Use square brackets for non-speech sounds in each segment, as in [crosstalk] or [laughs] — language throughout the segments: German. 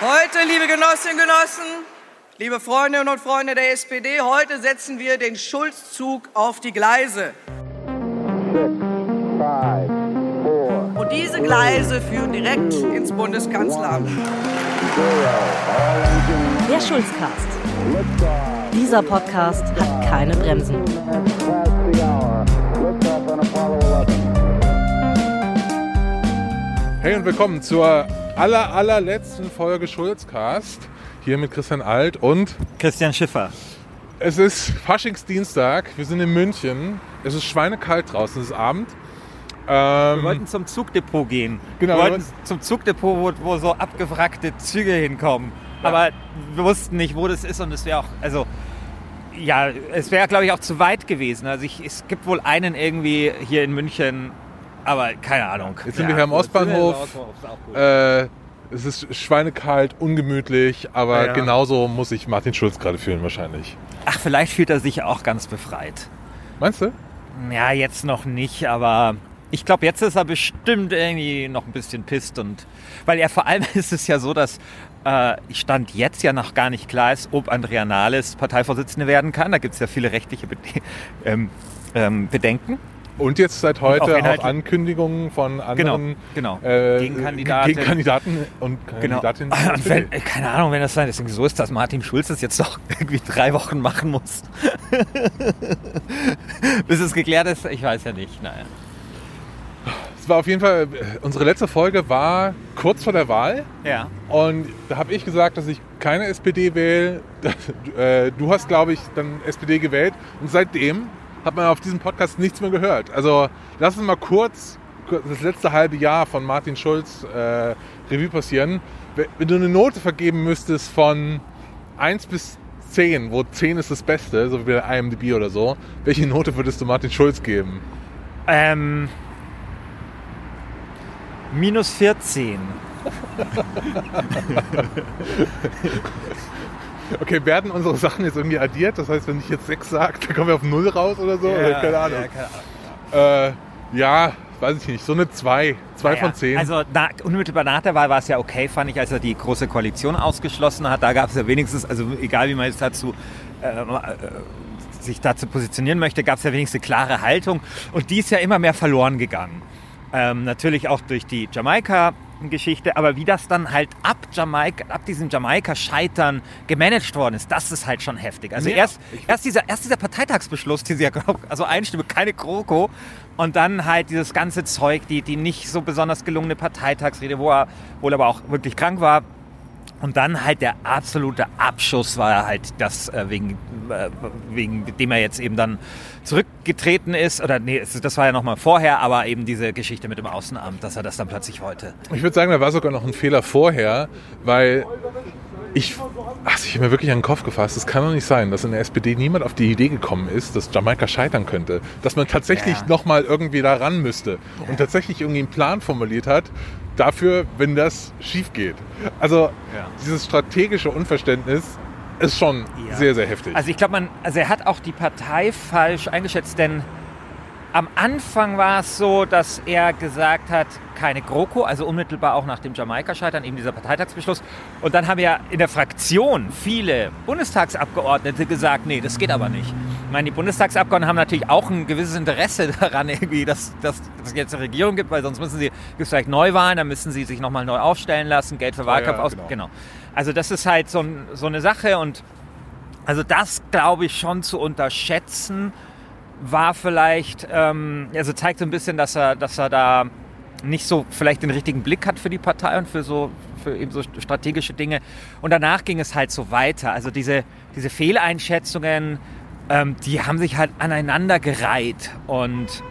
Heute, liebe Genossinnen und Genossen, liebe Freundinnen und Freunde der SPD, heute setzen wir den Schulzzug auf die Gleise. Und diese Gleise führen direkt ins Bundeskanzleramt. Der Schulzcast. Dieser Podcast hat keine Bremsen. Hey und willkommen zur aller, allerletzten Folge Schulzcast. Hier mit Christian Alt und Christian Schiffer. es ist Faschingsdienstag. Wir sind in München. Es ist schweinekalt draußen, es ist Abend. Ähm, Wir wollten zum Zugdepot gehen. Genau, Wir wollten zum Zugdepot, wo, wo so abgewrackte Züge hinkommen. Aber wir wussten nicht, wo das ist und es wäre auch, also ja, es wäre glaube ich auch zu weit gewesen. Also ich, es gibt wohl einen irgendwie hier in München, aber keine Ahnung. Jetzt sind wir hier am Ostbahnhof. äh, es ist schweinekalt, ungemütlich, aber Ja. genauso muss sich Martin Schulz gerade fühlen wahrscheinlich. Ach, vielleicht fühlt er sich auch ganz befreit. Meinst du? Ja, jetzt noch nicht, aber ich glaube, jetzt ist er bestimmt irgendwie noch ein bisschen pisst und weil er vor allem [laughs] ist es ja so, dass äh, Stand jetzt ja noch gar nicht klar ist, ob Andrea Nahles Parteivorsitzende werden kann. Da gibt es ja viele rechtliche Bede [laughs] ähm, ähm, Bedenken. Und jetzt seit auch heute auch, inhaltlich- Ankündigungen von anderen genau. äh, Gegenkandidaten. Gegenkandidaten und Genau. Kandidatinnen. der [laughs] Und wenn, keine Ahnung, wenn das sein deswegen so ist, dass Martin Schulz das jetzt noch [laughs] irgendwie drei Wochen machen muss. [laughs] Bis es geklärt ist, ich weiß ja nicht. Naja. Es war auf jeden Fall, unsere letzte Folge war kurz vor der Wahl. Ja. Und da habe ich gesagt, dass ich keine SPD wähle. Äh, Du hast, glaube ich, dann SPD gewählt. Und seitdem hat man auf diesem Podcast nichts mehr gehört. Also lass uns mal kurz das letzte halbe Jahr von Martin Schulz äh, Revue passieren. Wenn du eine Note vergeben müsstest von 1 bis 10, wo 10 ist das Beste, so wie bei IMDb oder so, welche Note würdest du Martin Schulz geben? Ähm, minus 14. [laughs] Okay, werden unsere Sachen jetzt irgendwie addiert? Das heißt, wenn ich jetzt 6 sage, dann kommen wir auf 0 raus oder so? oder keine Ahnung. Ja, keine Ahnung. Äh, ja, weiß ich nicht. So eine 2. 2 Naja, von 10. Also na, unmittelbar nach der Wahl war es ja okay, fand ich, als er die große Koalition ausgeschlossen hat. Da gab es ja wenigstens, also egal wie man jetzt dazu äh, äh, sich dazu positionieren möchte, gab es ja wenigstens eine klare Haltung. Und die ist ja immer mehr verloren gegangen. Ähm, natürlich auch durch die Jamaika-Geschichte, aber wie das dann halt ab Jamaika, ab diesem Jamaika-Scheitern gemanagt worden ist, das ist halt schon heftig. Also Ja, erst, erst, dieser, erst dieser Parteitagsbeschluss, dieser, also Einstimme, keine Kroko, und dann halt dieses ganze Zeug, die, die nicht so besonders gelungene Parteitagsrede, wo er wohl aber auch wirklich krank war. Und dann halt der absolute Abschuss war halt das, äh, wegen, äh, wegen dem er jetzt eben dann zurückgetreten ist. Oder nee, das war ja nochmal vorher, aber eben diese Geschichte mit dem Außenamt, dass er das dann plötzlich wollte. Ich würde sagen, da war sogar noch ein Fehler vorher, weil ich, ach, ich habe mir wirklich an den Kopf gefasst. Es kann doch nicht sein, dass in der SPD niemand auf die Idee gekommen ist, dass Jamaika scheitern könnte. Dass man tatsächlich Ja. nochmal irgendwie da ran müsste und tatsächlich irgendwie einen Plan formuliert hat dafür, wenn das schief geht. Also Ja. dieses strategische Unverständnis ist schon Ja. sehr, sehr heftig. Also ich glaube, man, also er hat auch die Partei falsch eingeschätzt, denn am Anfang war es so, dass er gesagt hat, keine GroKo, also unmittelbar auch nach dem Jamaika-Scheitern, eben dieser Parteitagsbeschluss. Und dann haben ja in der Fraktion viele Bundestagsabgeordnete gesagt, nee, das geht aber nicht. Ich meine, die Bundestagsabgeordneten haben natürlich auch ein gewisses Interesse [laughs] daran, irgendwie, dass, dass, dass es jetzt eine Regierung gibt, weil sonst müssen sie, gibt es vielleicht Neuwahlen, dann müssen sie sich nochmal neu aufstellen lassen, Geld für Wahlkampf ja, aus. genau. Genau. Also das ist halt so, ein, so eine Sache und also das glaube ich schon zu unterschätzen war vielleicht, ähm, also zeigt so ein bisschen, dass er, dass er da nicht so vielleicht den richtigen Blick hat für die Partei und für so für eben so strategische Dinge. Und danach ging es halt so weiter. Also diese, diese Fehleinschätzungen, ähm, die haben sich halt aneinandergereiht und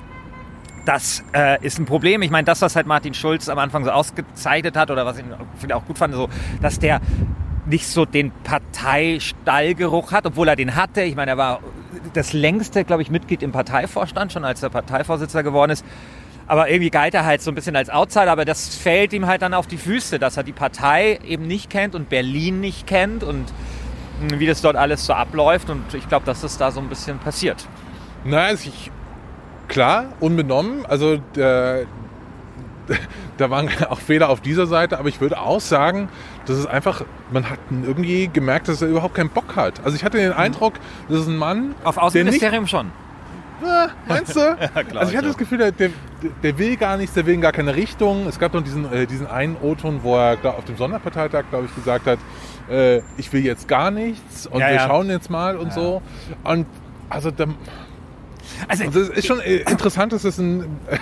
das äh, ist ein Problem. Ich meine, das, was halt Martin Schulz am Anfang so ausgezeichnet hat oder was ich viele auch gut fand, so, dass der nicht so den Parteistallgeruch hat, obwohl er den hatte. Ich meine, er war das längste, glaube ich, Mitglied im Parteivorstand, schon als er Parteivorsitzender geworden ist. Aber irgendwie galt er halt so ein bisschen als Outsider, aber das fällt ihm halt dann auf die Füße, dass er die Partei eben nicht kennt und Berlin nicht kennt und wie das dort alles so abläuft. Und ich glaube, dass das da so ein bisschen passiert. Na, also ich, klar, unbenommen. Also der, [laughs] da waren [laughs] auch Fehler auf dieser Seite, aber ich würde auch sagen, dass es einfach, man hat irgendwie gemerkt, dass er überhaupt keinen Bock hat. Also ich hatte den Eindruck, das ist ein Mann, Auf der nicht, Außenministerium schon. Ah, meinst du? [laughs] glaub also ich hatte das Gefühl, der, der, der will gar nichts, der will in gar keine Richtung. Es gab noch diesen, äh, diesen einen O-Ton, wo er glaub, auf dem Sonderparteitag, glaube ich, gesagt hat, äh, ich will jetzt gar nichts und Ja, wir ja. schauen jetzt mal und so. Und also da, Also, und es ist schon äh, interessant, dass es ein, äh,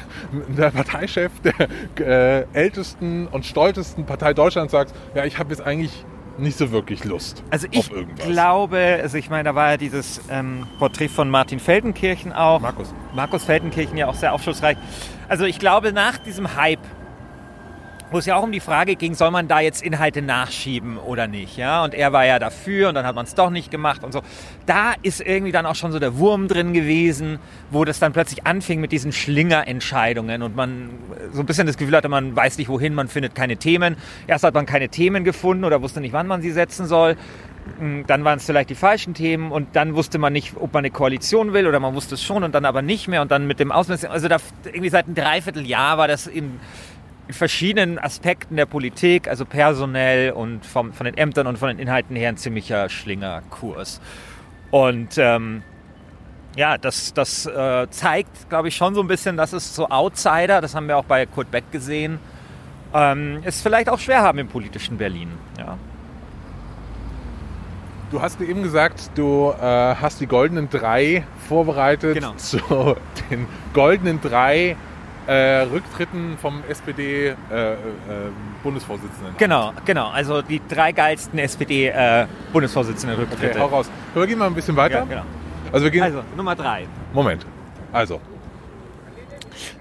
der Parteichef der äh, ältesten und stolzesten Partei Deutschlands sagt, ja, ich habe jetzt eigentlich nicht so wirklich Lust Also auf ich irgendwas. glaube, also ich meine, da war ja dieses ähm, Porträt von Martin Feldenkirchen auch. Markus. Markus Feldenkirchen ja auch sehr aufschlussreich. Also ich glaube, nach diesem Hype, wo es ja auch um die Frage ging, soll man da jetzt Inhalte nachschieben oder nicht, ja? Und er war ja dafür und dann hat man es doch nicht gemacht und so. Da ist irgendwie dann auch schon so der Wurm drin gewesen, wo das dann plötzlich anfing mit diesen Schlingerentscheidungen und man so ein bisschen das Gefühl hatte, man weiß nicht wohin, man findet keine Themen. Erst hat man keine Themen gefunden oder wusste nicht, wann man sie setzen soll. Dann waren es vielleicht die falschen Themen und dann wusste man nicht, ob man eine Koalition will oder man wusste es schon und dann aber nicht mehr und dann mit dem Außenministerium. Also da irgendwie seit einem Dreivierteljahr war das in verschiedenen Aspekten der Politik, also personell und vom, von den Ämtern und von den Inhalten her ein ziemlicher Schlingerkurs. Und ähm, ja, das, das äh, zeigt, glaube ich, schon so ein bisschen, dass es so Outsider, das haben wir auch bei Kurt Beck gesehen, ähm, es vielleicht auch schwer haben im politischen Berlin. Ja. Du hast eben gesagt, du äh, hast die goldenen drei vorbereitet Genau. [laughs] zu den goldenen drei äh, Rücktritten vom SPD-Bundesvorsitzenden. Genau, genau. Also die drei geilsten SPD-Bundesvorsitzenden Okay, Rücktritte. hau raus. Wir gehen mal ein bisschen weiter. ja, genau. Also wir gehen. Also Nummer drei. Moment. Also,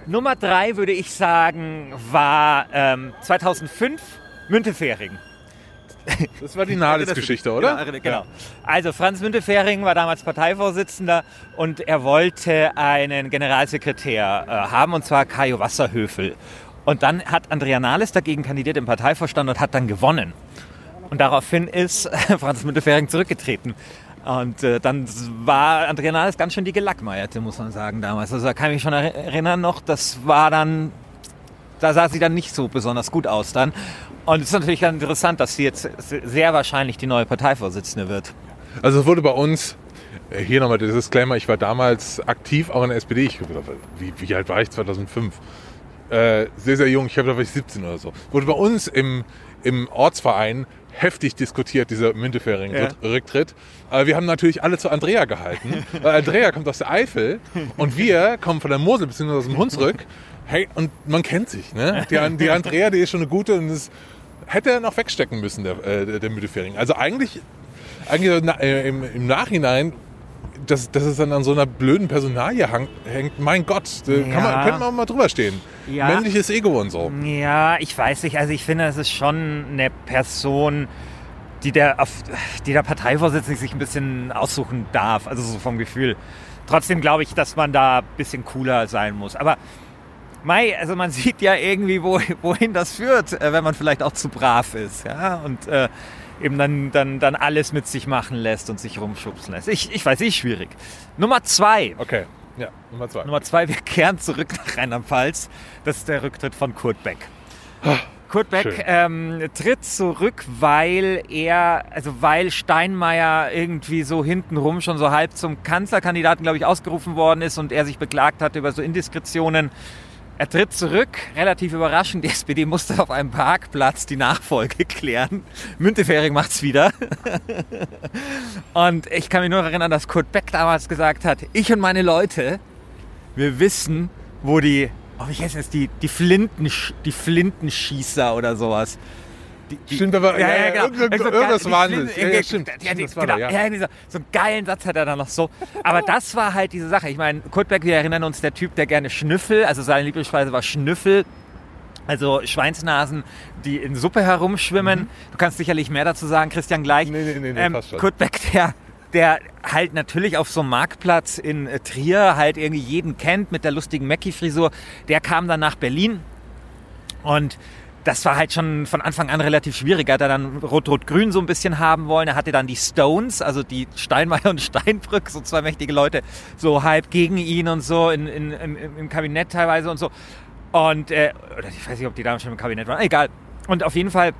Nummer drei würde ich sagen war ähm, 2005 Müntefering. [laughs] das war die Nahles-Geschichte, oder? Genau, genau. Also Franz Müntefering war damals Parteivorsitzender und er wollte einen Generalsekretär äh, haben, und zwar Kajo Wasserhöfel. Und dann hat Andrea Nahles dagegen kandidiert im Parteivorstand und hat dann gewonnen. Und daraufhin ist [laughs] Franz Müntefering zurückgetreten. Und äh, dann war Andrea Nahles ganz schön die Gelackmeierte, muss man sagen, damals. Also da kann ich mich schon er- erinnern noch, das war dann, da sah sie dann nicht so besonders gut aus dann. Und es ist natürlich interessant, dass sie jetzt sehr wahrscheinlich die neue Parteivorsitzende wird. Also es wurde bei uns, äh, hier nochmal der Disclaimer, ich war damals aktiv auch in der SPD. Ich wie, wie alt war ich? 2005. Äh, sehr, sehr jung. Ich glaube, da war ich 17 oder so. Wurde bei uns im, im Ortsverein heftig diskutiert, dieser Müntefering-Rücktritt. Aber wir haben natürlich alle zu Andrea gehalten. weil Andrea kommt aus der Eifel und wir kommen von der Mosel bzw. aus dem Hunsrück. Hey, und man kennt sich, ne? Die, die Andrea, die ist schon eine gute und das hätte er noch wegstecken müssen, der, äh, der- Müntefering. Also eigentlich eigentlich äh, im, im Nachhinein, dass, dass es dann an so einer blöden Personalie hang, hängt, mein Gott, da kann Ja. man, könnte man mal drüber stehen. Ja. Männliches Ego und so. Ja, ich weiß nicht. Also ich finde, es ist schon eine Person, die der, die der Parteivorsitzende sich ein bisschen aussuchen darf. Also so vom Gefühl. Trotzdem glaube ich, dass man da ein bisschen cooler sein muss. Aber Mai, also man sieht ja irgendwie, wo, wohin das führt, äh, wenn man vielleicht auch zu brav ist. Ja? Und äh, eben dann, dann, dann alles mit sich machen lässt und sich rumschubsen lässt. Ich, ich weiß nicht, schwierig. Nummer zwei. Okay, ja, Nummer zwei. Nummer zwei, wir kehren zurück nach Rheinland-Pfalz. Das ist der Rücktritt von Kurt Beck. Kurt. Beck ähm, tritt zurück, weil er, also weil Steinmeier irgendwie so hintenrum schon so halb zum Kanzlerkandidaten, glaube ich, ausgerufen worden ist und er sich beklagt hatte über so Indiskretionen. Er tritt zurück, relativ überraschend. Die SPD musste auf einem Parkplatz die Nachfolge klären. Müntefering macht's wieder. Und ich kann mich nur erinnern, dass Kurt Beck damals gesagt hat, ich und meine Leute, wir wissen, wo die, oh, wie heißt das, die, die, Flinten, die Flintenschießer oder sowas. Die, die, Stimmt, aber ja, ja, genau. irgend- Also, irgendwas Wahnsinniges. Flinten- Ja, ja, stimmt. Ja, die, das war genau, ja. ja. so einen geilen Satz hat er dann noch so. Aber das war halt diese Sache. Ich meine, Kurt Beck, wir erinnern uns, der Typ, der gerne Schnüffel, also seine Lieblingsspeise war Schnüffel. Also Schweinsnasen, die in Suppe herumschwimmen. Du kannst sicherlich mehr dazu sagen, Christian, gleich. Mhm. Nee, nee, nee, nee, ähm, passt schon. Kurt Beck, der, der halt natürlich auf so einem Marktplatz in äh, Trier halt irgendwie jeden kennt mit der lustigen Mackie-Frisur, der kam dann nach Berlin und das war halt schon von Anfang an relativ schwierig. Er hat dann Rot-Rot-Grün so ein bisschen haben wollen. Er hatte dann die Stones, also die Steinmeier und Steinbrück, so zwei mächtige Leute, so halb gegen ihn und so in, in, im, im Kabinett teilweise und so. Und, äh, oder ich weiß nicht, ob die damals schon im Kabinett waren, egal. Und auf jeden Fall,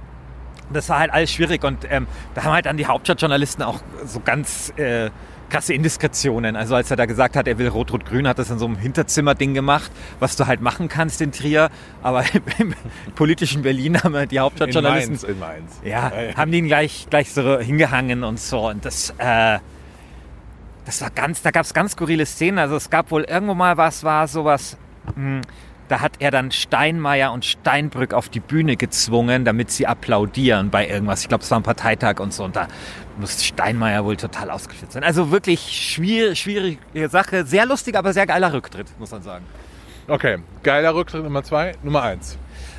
das war halt alles schwierig. Und ähm, da haben halt dann die Hauptstadtjournalisten auch so ganz äh, krasse Indiskretionen. Also als er da gesagt hat, er will Rot-Rot-Grün, hat das in so einem Hinterzimmer-Ding gemacht, was du halt machen kannst in Trier. Aber [laughs] im politischen Berlin haben die Hauptstadtjournalisten... In Mainz, in Mainz. Ja, haben die ihn gleich, gleich so hingehangen und so. Und das... Äh, das war ganz, da gab es ganz skurrile Szenen. Also es gab wohl irgendwo mal was, war sowas, mh, da hat er dann Steinmeier und Steinbrück auf die Bühne gezwungen, damit sie applaudieren bei irgendwas. Ich glaube, es war ein Parteitag und so. Und da muss Steinmeier wohl total ausgeflippt sein. Also wirklich schwierig, schwierige Sache. Sehr lustig, aber sehr geiler Rücktritt, muss man sagen. Okay, geiler Rücktritt Nummer zwei. Nummer eins.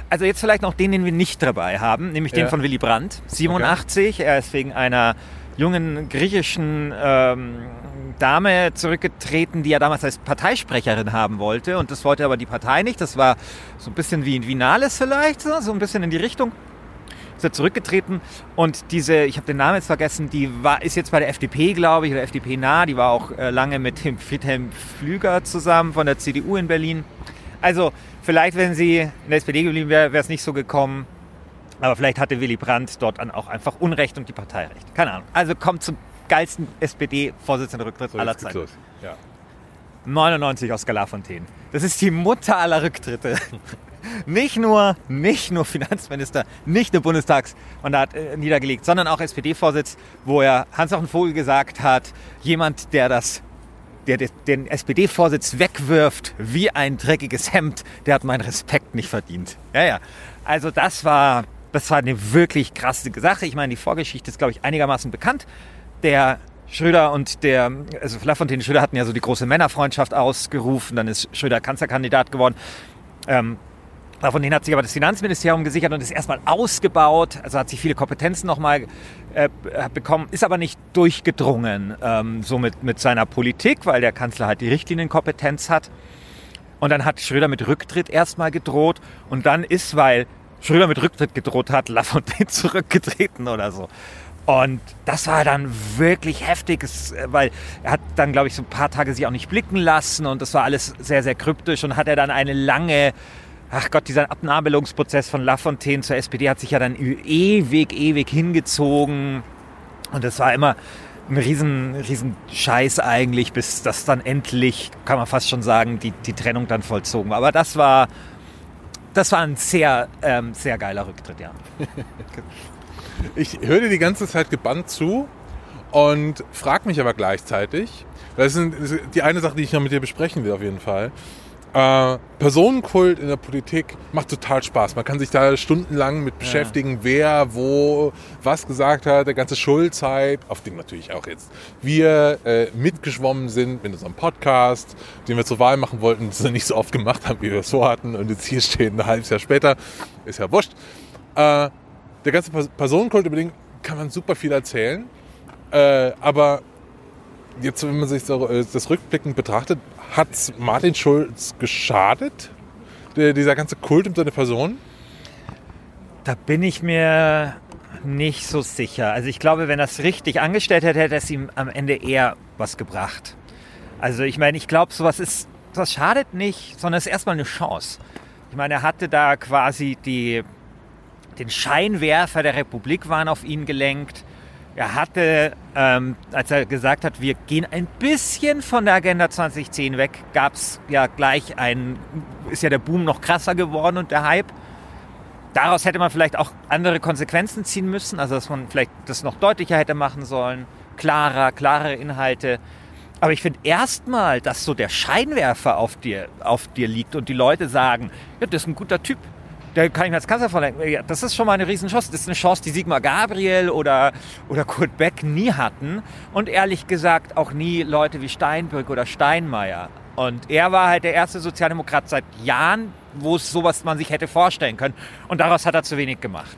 Also jetzt vielleicht noch den, den wir nicht dabei haben, nämlich den Ja. von Willy Brandt, 87. Er ist wegen einer jungen griechischen ähm, Dame zurückgetreten, die er damals als Parteisprecherin haben wollte. Und das wollte aber die Partei nicht. Das war so ein bisschen wie in Vinales vielleicht, so, ein bisschen in die Richtung. Ist er zurückgetreten und diese, ich habe den Namen jetzt vergessen, die war, ist jetzt bei der FDP, glaube ich, oder FDP nah. Die war auch äh, lange mit dem Friedhelm Pflüger zusammen von der CDU in Berlin. Also vielleicht, wenn sie in der SPD geblieben wäre, wäre es nicht so gekommen. Aber vielleicht hatte Willy Brandt dort dann auch einfach Unrecht und die Partei recht. Keine Ahnung. Also kommt zum geilsten SPD-Vorsitzenden-Rücktritt So, aller Zeiten. Ja. 99 Oskar Lafontaine. Das ist die Mutter aller Rücktritte. [laughs] Nicht nur, nicht nur Finanzminister, nicht nur Bundestagsmandat äh, niedergelegt, sondern auch SPD-Vorsitz, wo er Hans-Jochen Vogel gesagt hat, jemand, der das der de- den SPD-Vorsitz wegwirft wie ein dreckiges Hemd, der hat meinen Respekt nicht verdient. Ja, ja. Also das war, das war eine wirklich krasse Sache. Ich meine, die Vorgeschichte ist, glaube ich, einigermaßen bekannt. Der Schröder und der, also Lafontaine Schröder hatten ja so die große Männerfreundschaft ausgerufen, dann ist Schröder Kanzlerkandidat geworden. Ähm, denen hat sich aber das Finanzministerium gesichert und ist erstmal ausgebaut, also hat sich viele Kompetenzen nochmal äh, bekommen, ist aber nicht durchgedrungen ähm, so mit, mit seiner Politik, weil der Kanzler halt die Richtlinienkompetenz hat. Und dann hat Schröder mit Rücktritt erstmal gedroht und dann ist, weil Schröder mit Rücktritt gedroht hat, Lafontaine [laughs] zurückgetreten oder so. Und das war dann wirklich heftig, es- weil er hat dann, glaube ich, so ein paar Tage sich auch nicht blicken lassen und das war alles sehr, sehr kryptisch und hat er dann eine lange, ach Gott, dieser Abnabelungsprozess von Lafontaine zur SPD hat sich ja dann ewig, ewig hingezogen und das war immer ein riesen, riesen Scheiß eigentlich, bis das dann endlich, kann man fast schon sagen, die, die Trennung dann vollzogen war. Aber das war, das war ein sehr, ähm, sehr geiler Rücktritt, ja. [laughs] Ich höre dir die ganze Zeit gebannt zu und frage mich aber gleichzeitig, das ist, die eine Sache, die ich noch mit dir besprechen will auf jeden Fall. Äh, Personenkult in der Politik macht total Spaß. Man kann sich da stundenlang mit beschäftigen, wer, wo, was gesagt hat, der ganze Schulzeit, auf dem natürlich auch jetzt wir äh, mitgeschwommen sind mit unserem Podcast, den wir zur Wahl machen wollten, das wir nicht so oft gemacht haben, wie wir es so hatten und jetzt hier stehen ein halbes Jahr später, ist ja wurscht. Äh, der ganze Pers- Personenkult über den kann man super viel erzählen. Äh, aber jetzt, wenn man sich äh, das rückblickend betrachtet, hat Martin Schulz geschadet? Der, dieser ganze Kult um seine Person? Da bin ich mir nicht so sicher. Also ich glaube, wenn er es richtig angestellt hätte, hätte es ihm am Ende eher was gebracht. Also ich meine, ich glaube, sowas ist, sowas schadet nicht, sondern es ist erstmal eine Chance. Ich meine, er hatte da quasi die, den Scheinwerfer der Republik waren auf ihn gelenkt. Er hatte, ähm, als er gesagt hat, wir gehen ein bisschen von der Agenda 2010 weg, gab es ja gleich ein, ist ja der Boom noch krasser geworden und der Hype. Daraus hätte man vielleicht auch andere Konsequenzen ziehen müssen, also dass man vielleicht das noch deutlicher hätte machen sollen, klarer, klarere Inhalte. Aber ich finde erstmal, dass so der Scheinwerfer auf dir, auf dir liegt und die Leute sagen, ja, das ist ein guter Typ, der kann ich mir als Kanzler vorlegen. Ja, das ist schon mal eine Riesenchance. Das ist eine Chance, die Sigmar Gabriel oder, oder Kurt Beck nie hatten. Und ehrlich gesagt auch nie Leute wie Steinbrück oder Steinmeier. Und er war halt der erste Sozialdemokrat seit Jahren, wo es sowas man sich hätte vorstellen können. Und daraus hat er zu wenig gemacht.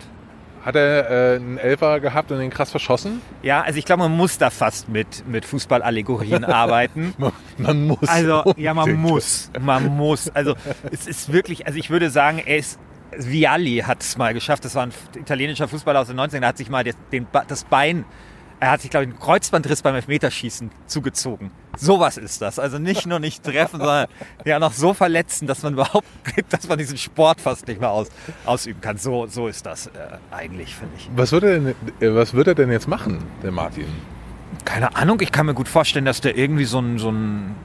Hat er äh, einen Elfer gehabt und den krass verschossen? Ja, also ich glaube, man muss da fast mit, mit Fußballallegorien [laughs] arbeiten. Man, man muss. Also, ja, man muss. Man muss. Also, es ist wirklich, also ich würde sagen, er ist, Vialli hat es mal geschafft. Das war ein italienischer Fußballer aus den 90ern, der hat sich mal das, den, das Bein er hat sich, glaube ich, einen Kreuzbandriss beim Elfmeterschießen zugezogen. Sowas ist das. Also nicht nur nicht treffen, sondern ja noch so verletzen, dass man überhaupt, [laughs] dass man diesen Sport fast nicht mehr aus, ausüben kann. So, so ist das äh, eigentlich, finde ich. Was wird, er denn, äh, was wird er denn jetzt machen, der Martin? Keine Ahnung, ich kann mir gut vorstellen, dass der irgendwie so ein, so ein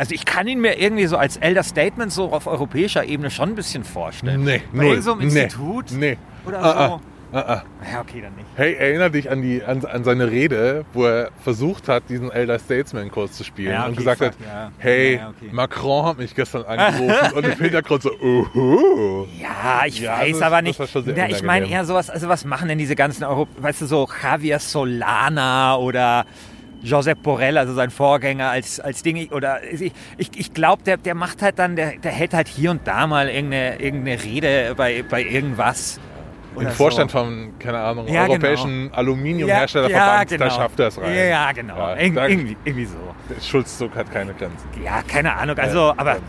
also ich kann ihn mir irgendwie so als Elder Statement so auf europäischer Ebene schon ein bisschen vorstellen. Nee, Bei null. so einem nee, Institut Nee. oder Ah, so. Ah, ah. Ja, okay, dann nicht. Hey, erinnere dich an, die, an, an seine Rede, wo er versucht hat, diesen Elder Statesman-Kurs zu spielen Ja, okay, und gesagt fuck, hat, ja. hey, Ja, okay. Macron hat mich gestern [laughs] angerufen und im Hintergrund so, uhu. Ja, ich weiß das- aber nicht. Ja, ich meine eher sowas, also was machen denn diese ganzen Euro, weißt du, so Javier Solana oder Josep Borrell, also sein Vorgänger als, als Ding, oder ich, ich, ich glaube, der, der macht halt dann, der, der hält halt hier und da mal irgendeine, irgendeine Rede bei, bei irgendwas. Im oder Vorstand so. von, keine Ahnung, Ja, genau. europäischen Aluminiumherstellerverband, ja, da genau. schafft er es rein. Ja, ja, genau. Ja, da- irgendwie, irgendwie so. Der Schulzzug hat keine Grenzen. Ja, keine Ahnung. Also, aber Ja.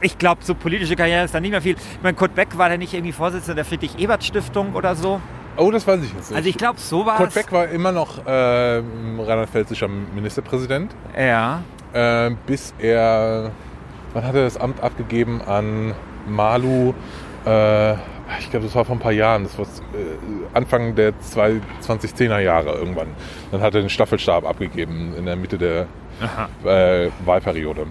ich glaube, so politische Karriere ist da nicht mehr viel. Ich meine, Kurt Beck war der nicht irgendwie Vorsitzender der Friedrich-Ebert-Stiftung oder so? Oh, das weiß ich jetzt nicht. Also ich glaube, so war Kurt. Beck war immer noch ähm, rheinland-pfälzischer Ministerpräsident, Ja. äh, bis er, wann hat er das Amt abgegeben an Malu? Äh, ich glaube, das war vor ein paar Jahren, das war äh, Anfang der zwei- 2010er Jahre irgendwann. Dann hat er den Staffelstab abgegeben in der Mitte der äh, Wahlperiode.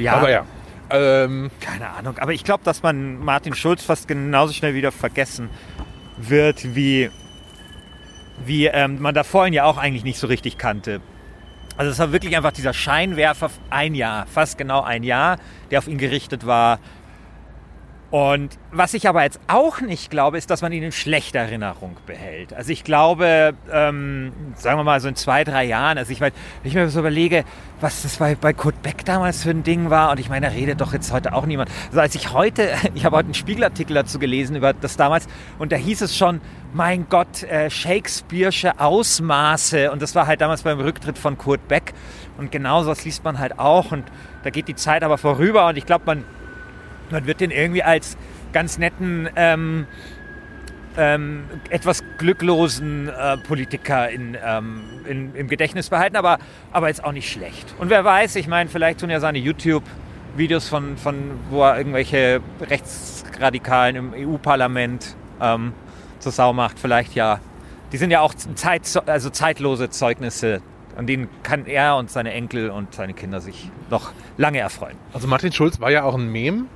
ja. Aber ja. Ähm, Keine Ahnung. Aber ich glaube, dass man Martin Schulz fast genauso schnell wieder vergessen wird, wie, wie ähm, man da vorhin ja auch eigentlich nicht so richtig kannte. Also es war wirklich einfach dieser Scheinwerfer ein Jahr, fast genau ein Jahr, der auf ihn gerichtet war. Und was ich aber jetzt auch nicht glaube, ist, dass man ihn in schlechter Erinnerung behält. Also ich glaube, ähm, sagen wir mal so in zwei, drei Jahren, also ich meine, wenn ich mir so überlege, was das bei, bei Kurt Beck damals für ein Ding war, und ich meine, da redet doch jetzt heute auch niemand. Also als ich heute, [laughs] ich habe heute einen Spiegelartikel dazu gelesen über das damals, und da hieß es schon, mein Gott, äh, Shakespeare'sche Ausmaße, und das war halt damals beim Rücktritt von Kurt Beck. Und genau das liest man halt auch, und da geht die Zeit aber vorüber, und ich glaube, man man wird den irgendwie als ganz netten, ähm, ähm, etwas glücklosen äh, Politiker in, ähm, in, im Gedächtnis behalten, aber, aber jetzt auch nicht schlecht. Und wer weiß, ich meine, vielleicht tun ja seine YouTube-Videos von, von, wo er irgendwelche Rechtsradikalen im EU-Parlament ähm, zur Sau macht, vielleicht ja. Die sind ja auch Zeit, also zeitlose Zeugnisse, an denen kann er und seine Enkel und seine Kinder sich noch lange erfreuen. Also Martin Schulz war ja auch ein Mem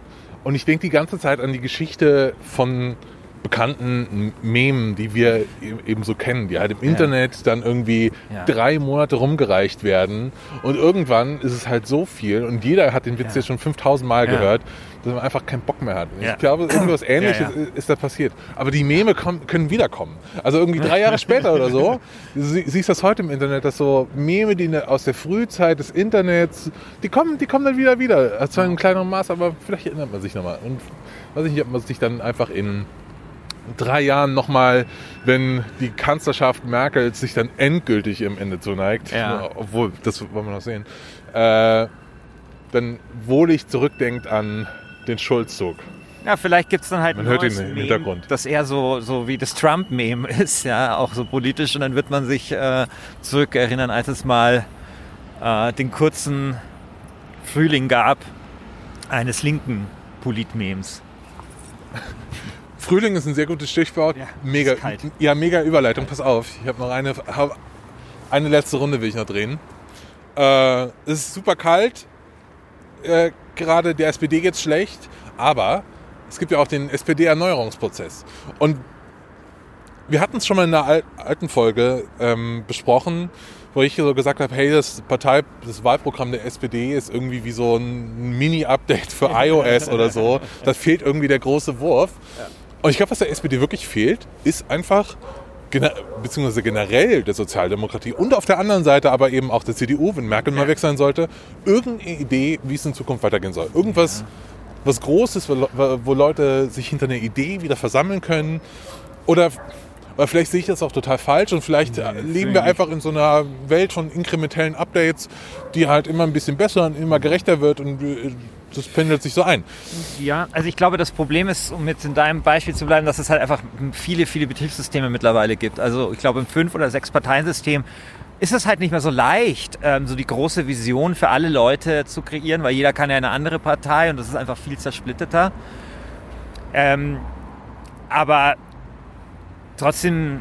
und ich denke die ganze Zeit an die Geschichte von bekannten Memen, die wir e- eben so kennen, die halt im Internet dann irgendwie Ja. drei Monate rumgereicht werden und irgendwann ist es halt so viel und jeder hat den Witz Ja. jetzt schon 5000 Mal Ja. gehört, dass man einfach keinen Bock mehr hat. Ja. Ich glaube, irgendwas [clears throat] Ähnliches Ja, ist- da passiert. Aber die Meme kommen, können wiederkommen. Also irgendwie drei Jahre später oder so. Du sie- siehst das heute im Internet, dass so Meme, die ne- aus der Frühzeit des Internets, die kommen, die kommen dann wieder wieder. Zwar in kleinerem Maß, aber vielleicht erinnert man sich nochmal. Und weiß ich nicht, ob man sich dann einfach in drei Jahren nochmal, wenn die Kanzlerschaft Merkels sich dann endgültig im Ende zuneigt, Ja. obwohl, das wollen wir noch sehen, äh, dann wohlig zurückdenkt an den Schulzzug. Ja, vielleicht gibt es dann halt Man ein hört ihn im Meme, Hintergrund. das eher so, so wie das Trump-Meme [laughs] ist, ja, auch so politisch. Und dann wird man sich äh, zurückerinnern, als es mal äh, den kurzen Frühling gab eines linken Polit-Memes. [laughs] Frühling ist ein sehr gutes Stichwort. Ja, mega, ja, mega Überleitung. Pass auf, ich habe noch eine, hab, eine letzte Runde will ich noch drehen. Äh, es ist super kalt. Äh, Gerade der SPD geht's schlecht, aber es gibt ja auch den SPD-Erneuerungsprozess. Und wir hatten es schon mal in einer al- alten Folge ähm, besprochen, wo ich so gesagt habe, hey, das Partei, das Wahlprogramm der SPD ist irgendwie wie so ein Mini-Update für [laughs] iOS oder so. Da fehlt irgendwie der große Wurf. Und ich glaube, was der SPD wirklich fehlt, ist einfach, beziehungsweise generell der Sozialdemokratie und auf der anderen Seite aber eben auch der CDU, wenn Merkel mal weg sein sollte, irgendeine Idee, wie es in Zukunft weitergehen soll. Irgendwas, was Großes, wo, Le- wo Leute sich hinter einer Idee wieder versammeln können. Oder, weil vielleicht sehe ich das auch total falsch und vielleicht äh, leben wir einfach in so einer Welt von inkrementellen Updates, die halt immer ein bisschen besser und immer gerechter wird und äh, das pendelt sich so ein. Ja, also ich glaube, das Problem ist, um jetzt in deinem Beispiel zu bleiben, dass es halt einfach viele, viele Betriebssysteme mittlerweile gibt. Also ich glaube, im Fünf- oder Sechs-Parteien-System ist es halt nicht mehr so leicht, ähm, so die große Vision für alle Leute zu kreieren, weil jeder kann ja eine andere Partei und das ist einfach viel zersplitterter. Ähm, aber trotzdem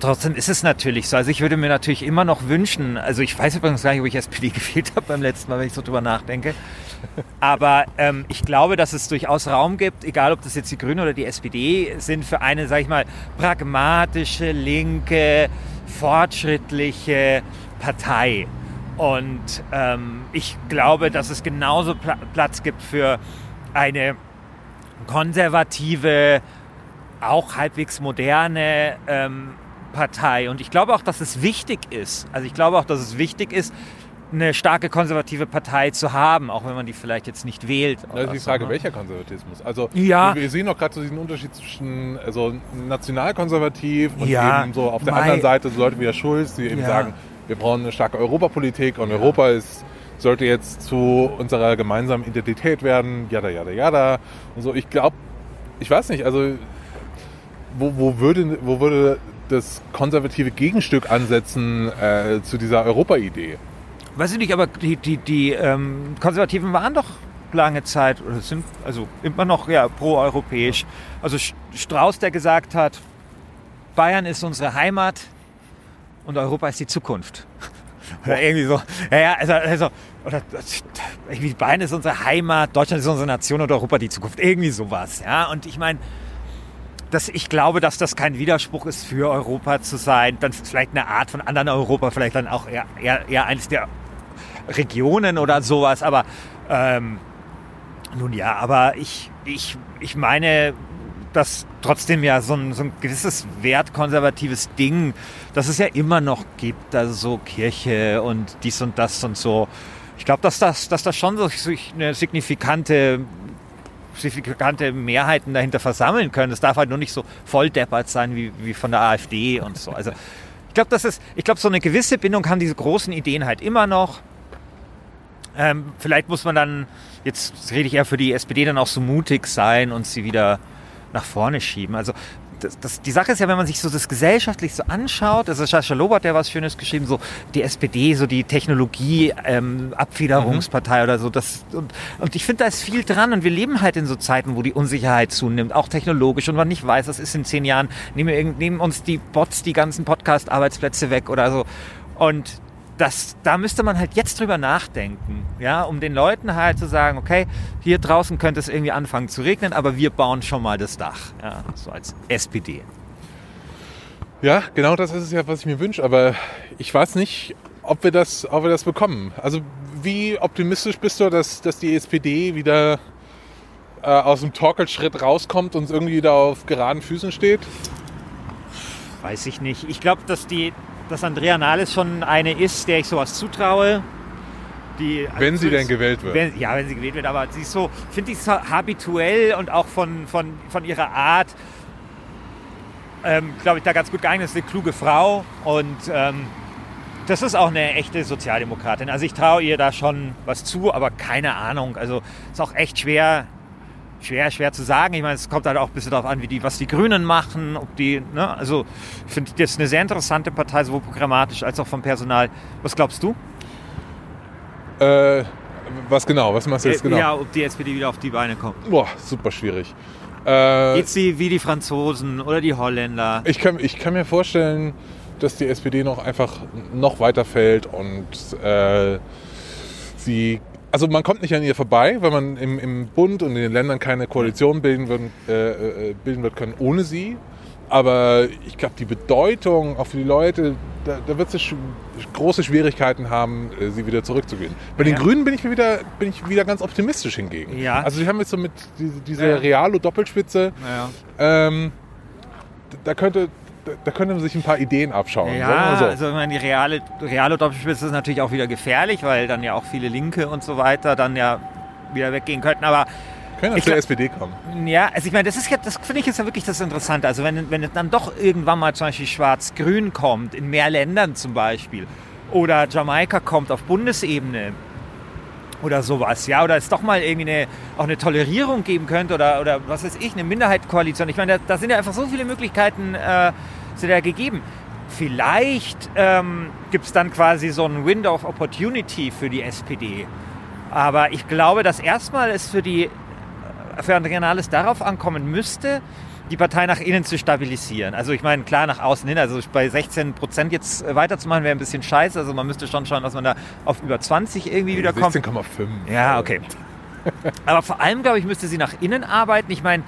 Trotzdem ist es natürlich so. Also ich würde mir natürlich immer noch wünschen, also ich weiß übrigens gar nicht, ob ich SPD [laughs] gewählt habe beim letzten Mal, wenn ich so drüber nachdenke. Aber ähm, ich glaube, dass es durchaus Raum gibt, egal ob das jetzt die Grünen oder die SPD sind, für eine, sag ich mal, pragmatische, linke, fortschrittliche Partei. Und ähm, ich glaube, dass es genauso Pla Platz gibt für eine konservative, auch halbwegs moderne ähm, Partei. Und ich glaube auch, dass es wichtig ist. Also ich glaube auch, dass es wichtig ist, eine starke konservative Partei zu haben, auch wenn man die vielleicht jetzt nicht wählt. Das ist die Frage, so, ne? welcher Konservatismus? Also Ja. wir, sehen doch gerade so diesen Unterschied zwischen also nationalkonservativ und Ja, eben so auf der mei- anderen Seite so Leute wie der Schulz, die eben Ja. sagen, wir brauchen eine starke Europapolitik und Europa ist sollte jetzt zu unserer gemeinsamen Identität werden, jada, jada, jada. Und so, ich glaube, ich weiß nicht, also wo, wo, würde, wo würde das konservative Gegenstück ansetzen äh, zu dieser Europa-Idee? Weiß ich nicht, aber die, die, die ähm, Konservativen waren doch lange Zeit, oder sind also immer noch ja, pro-europäisch. Also Strauß, der gesagt hat, Bayern ist unsere Heimat und Europa ist die Zukunft. [laughs] Oder irgendwie so. Ja, ja, also, also oder irgendwie Bayern ist unsere Heimat, Deutschland ist unsere Nation und Europa die Zukunft. Irgendwie sowas. Ja, und ich meine, dass ich glaube, dass das kein Widerspruch ist für Europa zu sein. Dann vielleicht eine Art von anderen Europa, vielleicht dann auch eher, eher, eher eines der Regionen oder sowas. Aber ähm, nun ja, aber ich, ich, ich meine, dass trotzdem ja so ein, so ein gewisses wertkonservatives Ding, das es ja immer noch gibt, also so Kirche und dies und das und so. Ich glaube, dass das, dass das schon so eine signifikante signifikante Mehrheiten dahinter versammeln können. Es darf halt nur nicht so volldeppert sein wie, wie von der AfD und so. Also ich glaube, das ist, ich glaube, so eine gewisse Bindung haben diese großen Ideen halt immer noch. Ähm, vielleicht muss man dann, jetzt rede ich eher für die SPD, dann auch so mutig sein und sie wieder nach vorne schieben. Also das, das, die Sache ist ja, wenn man sich so das gesellschaftlich so anschaut, also Sascha Lob hat ja was Schönes geschrieben, so die SPD, so die Technologie-Abfiederungspartei oder so. Das, und, und ich finde, da ist viel dran und wir leben halt in so Zeiten, wo die Unsicherheit zunimmt, auch technologisch und man nicht weiß, was ist in zehn Jahren, nehmen, wir nehmen uns die Bots die ganzen Podcast-Arbeitsplätze weg oder so. Und das, da müsste man halt jetzt drüber nachdenken, ja, um den Leuten halt zu sagen, okay, hier draußen könnte es irgendwie anfangen zu regnen, aber wir bauen schon mal das Dach, ja, so als SPD. Ja, genau das ist es ja, was ich mir wünsche. Aber ich weiß nicht, ob wir das, ob wir das bekommen. Also wie optimistisch bist du, dass, dass die SPD wieder äh, aus dem Torkelschritt rauskommt und irgendwie wieder auf geraden Füßen steht? Weiß ich nicht. Ich glaube, dass die, dass Andrea Nahles schon eine ist, der ich sowas zutraue. Die, Wenn sie also denn gewählt wird. Wenn, ja, wenn sie gewählt wird, aber sie ist so, finde ich so habituell und auch von, von, von ihrer Art, ähm, glaube ich, da ganz gut geeignet. ist eine kluge Frau und ähm, das ist auch eine echte Sozialdemokratin. Also ich traue ihr da schon was zu, aber keine Ahnung. Also ist auch echt schwer, schwer, schwer zu sagen. Ich meine, es kommt halt auch ein bisschen darauf an, wie die, was die Grünen machen, ob die, ne, also ich finde das eine sehr interessante Partei, sowohl programmatisch als auch vom Personal. Was glaubst du? Äh, was genau? Was machst du jetzt genau? Ja, ob die SPD wieder auf die Beine kommt. Boah, super schwierig. Äh, Geht sie wie die Franzosen oder die Holländer? ich, kann, ich kann mir vorstellen, dass die SPD noch einfach noch weiter fällt und äh, sie. Also man kommt nicht an ihr vorbei, weil man im, im Bund und in den Ländern keine Koalition bilden, würden, äh, äh, bilden wird können ohne sie. Aber ich glaube, die Bedeutung auch für die Leute, da, da wird es sch große Schwierigkeiten haben, äh, sie wieder zurückzugehen. Bei den Ja. Grünen bin ich wieder, bin ich wieder ganz optimistisch hingegen. Ja. Also die haben jetzt so mit diese, diese Ja. Realo-Doppelspitze, Ja. ähm, da könnte, da- man sich ein paar Ideen abschauen. Ja, so. also ich meine, die reale, reale Doppelspitze ist natürlich auch wieder gefährlich, weil dann ja auch viele Linke und so weiter dann ja wieder weggehen könnten. Aber Können Ich zur glaub- SPD kommen. Ja, also ich meine, das ist ja, das finde ich jetzt ja wirklich das Interessante. Also wenn, wenn es dann doch irgendwann mal zum Beispiel Schwarz-Grün kommt, in mehr Ländern zum Beispiel, oder Jamaika kommt auf Bundesebene oder sowas, ja, oder es doch mal irgendwie eine, auch eine Tolerierung geben könnte oder, oder was weiß ich, eine Minderheitenkoalition. Ich meine, da, da sind ja einfach so viele Möglichkeiten äh, sind ja gegeben. Vielleicht ähm, gibt es dann quasi so ein Window of Opportunity für die SPD. Aber ich glaube, dass erstmal es für die für Andrea Nahles darauf ankommen müsste, die Partei nach innen zu stabilisieren. Also ich meine, klar, nach außen hin, also bei 16 Prozent jetzt äh, weiterzumachen, wäre ein bisschen scheiße. Also man müsste schon schauen, dass man da auf über 20 irgendwie wieder kommt. 16,5. Ja, okay. Aber vor allem, glaube ich, müsste sie nach innen arbeiten. Ich meine,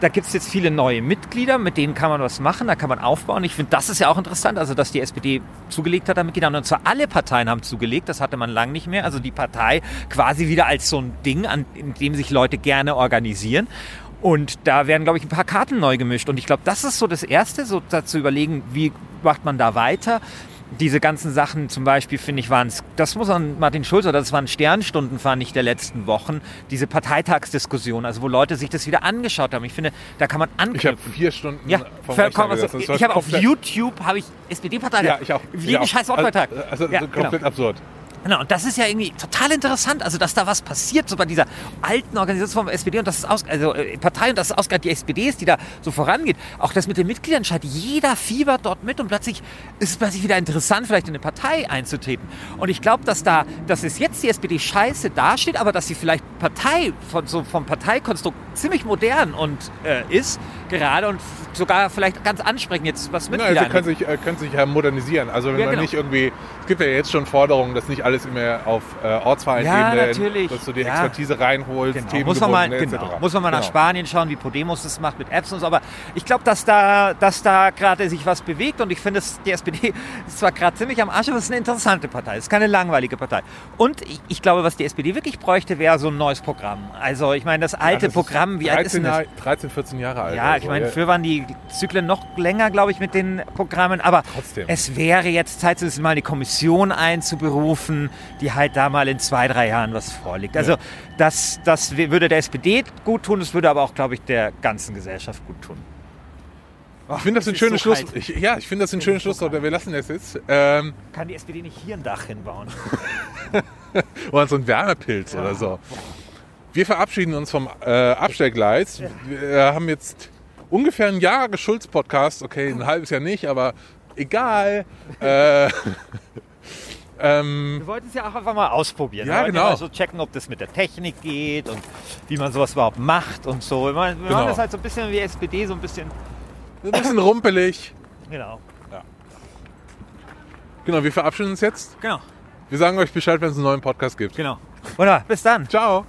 da gibt es jetzt viele neue Mitglieder, mit denen kann man was machen, da kann man aufbauen. Ich finde, das ist ja auch interessant, also dass die SPD zugelegt hat an Mitgliedern. Und zwar alle Parteien haben zugelegt, das hatte man lang nicht mehr. Also die Partei quasi wieder als so ein Ding, an, in dem sich Leute gerne organisieren. Und da werden, glaube ich, ein paar Karten neu gemischt. Und ich glaube, das ist so das Erste, so zu überlegen, wie macht man da weiter. Diese ganzen Sachen zum Beispiel, finde ich, waren es, das muss man Martin Schulz, oder das waren Sternstunden, fand ich, der letzten Wochen, diese Parteitagsdiskussion, also wo Leute sich das wieder angeschaut haben. Ich finde, da kann man Ich habe anknüpfen. vier Stunden Ja, vom vollkommen. Also. Das ich habe auf komplett- YouTube habe ich SPD-Parteitag. Ja, ich auch. Jeden auch. scheiß Wortbeitrag. Also, also Ja, so genau. komplett absurd. Genau, und das ist ja irgendwie total interessant, also dass da was passiert, so bei dieser alten Organisation vom SPD und das ist aus, also äh, Partei und das ist ausgerechnet die SPD ist, die da so vorangeht. Auch das mit den Mitgliedern scheint, jeder fiebert dort mit und plötzlich ist es plötzlich wieder interessant, vielleicht in eine Partei einzutreten. Und ich glaube, dass da, dass es jetzt die SPD scheiße dasteht, aber dass sie vielleicht Partei von so vom Parteikonstrukt ziemlich modern und äh, ist gerade und sogar vielleicht ganz ansprechend jetzt was Ja, Mitglieder also können sich, äh, können sich ja modernisieren. Also wenn Ja, man genau. nicht irgendwie, es gibt ja jetzt schon Forderungen, dass nicht alles immer auf äh, Ja, Ortsvereinebene, natürlich. dass du die Ja. Expertise reinholst, Genau. Muss man mal, genau. muss man mal nach Genau. Spanien schauen, wie Podemos das macht mit Apps und so. Aber ich glaube, dass da, dass da gerade sich was bewegt und ich finde, dass die SPD [laughs] ist zwar gerade ziemlich am Arsch, aber es ist eine interessante Partei. Es ist keine langweilige Partei. Und ich, ich glaube, was die SPD wirklich bräuchte, wäre so ein neues Programm. Also ich meine, das Ja, alte das ist Programm, wie alt ist denn das? Jahr- 13, 14 Jahre alt. Ja, ich also, meine, früher waren die Zyklen noch länger, glaube ich, mit den Programmen. Aber Trotzdem. es wäre jetzt Zeit, zumindest mal eine Kommission einzuberufen, die halt da mal in zwei, drei Jahren was vorlegt. Also das, das würde der SPD gut tun, das würde aber auch, glaube ich, der ganzen Gesellschaft gut tun. Ich finde das es ein schönes so Schluss. Ich, ja, ich finde das ein schönes Schlusswort. Wir lassen das jetzt. Ähm, Kann die SPD nicht hier ein Dach hinbauen? [laughs] oder so ein Wärmepilz oder so. Wir verabschieden uns vom äh, Abstellgleis. Wir haben jetzt ungefähr ein Jahr Geschulz-Podcast. Okay, ein halbes Jahr nicht, aber egal. Äh, [laughs] ähm, Wir wollten es ja auch einfach mal ausprobieren. Ja, genau. mal so checken, ob das mit der Technik geht und wie man sowas überhaupt macht und so. Wir machen Genau. das halt so ein bisschen wie SPD, so ein bisschen, ein bisschen rumpelig. genau. Genau, wir verabschieden uns jetzt. Genau, Wir sagen euch Bescheid, wenn es einen neuen Podcast gibt. genau. Wunderbar, bis dann. Ciao.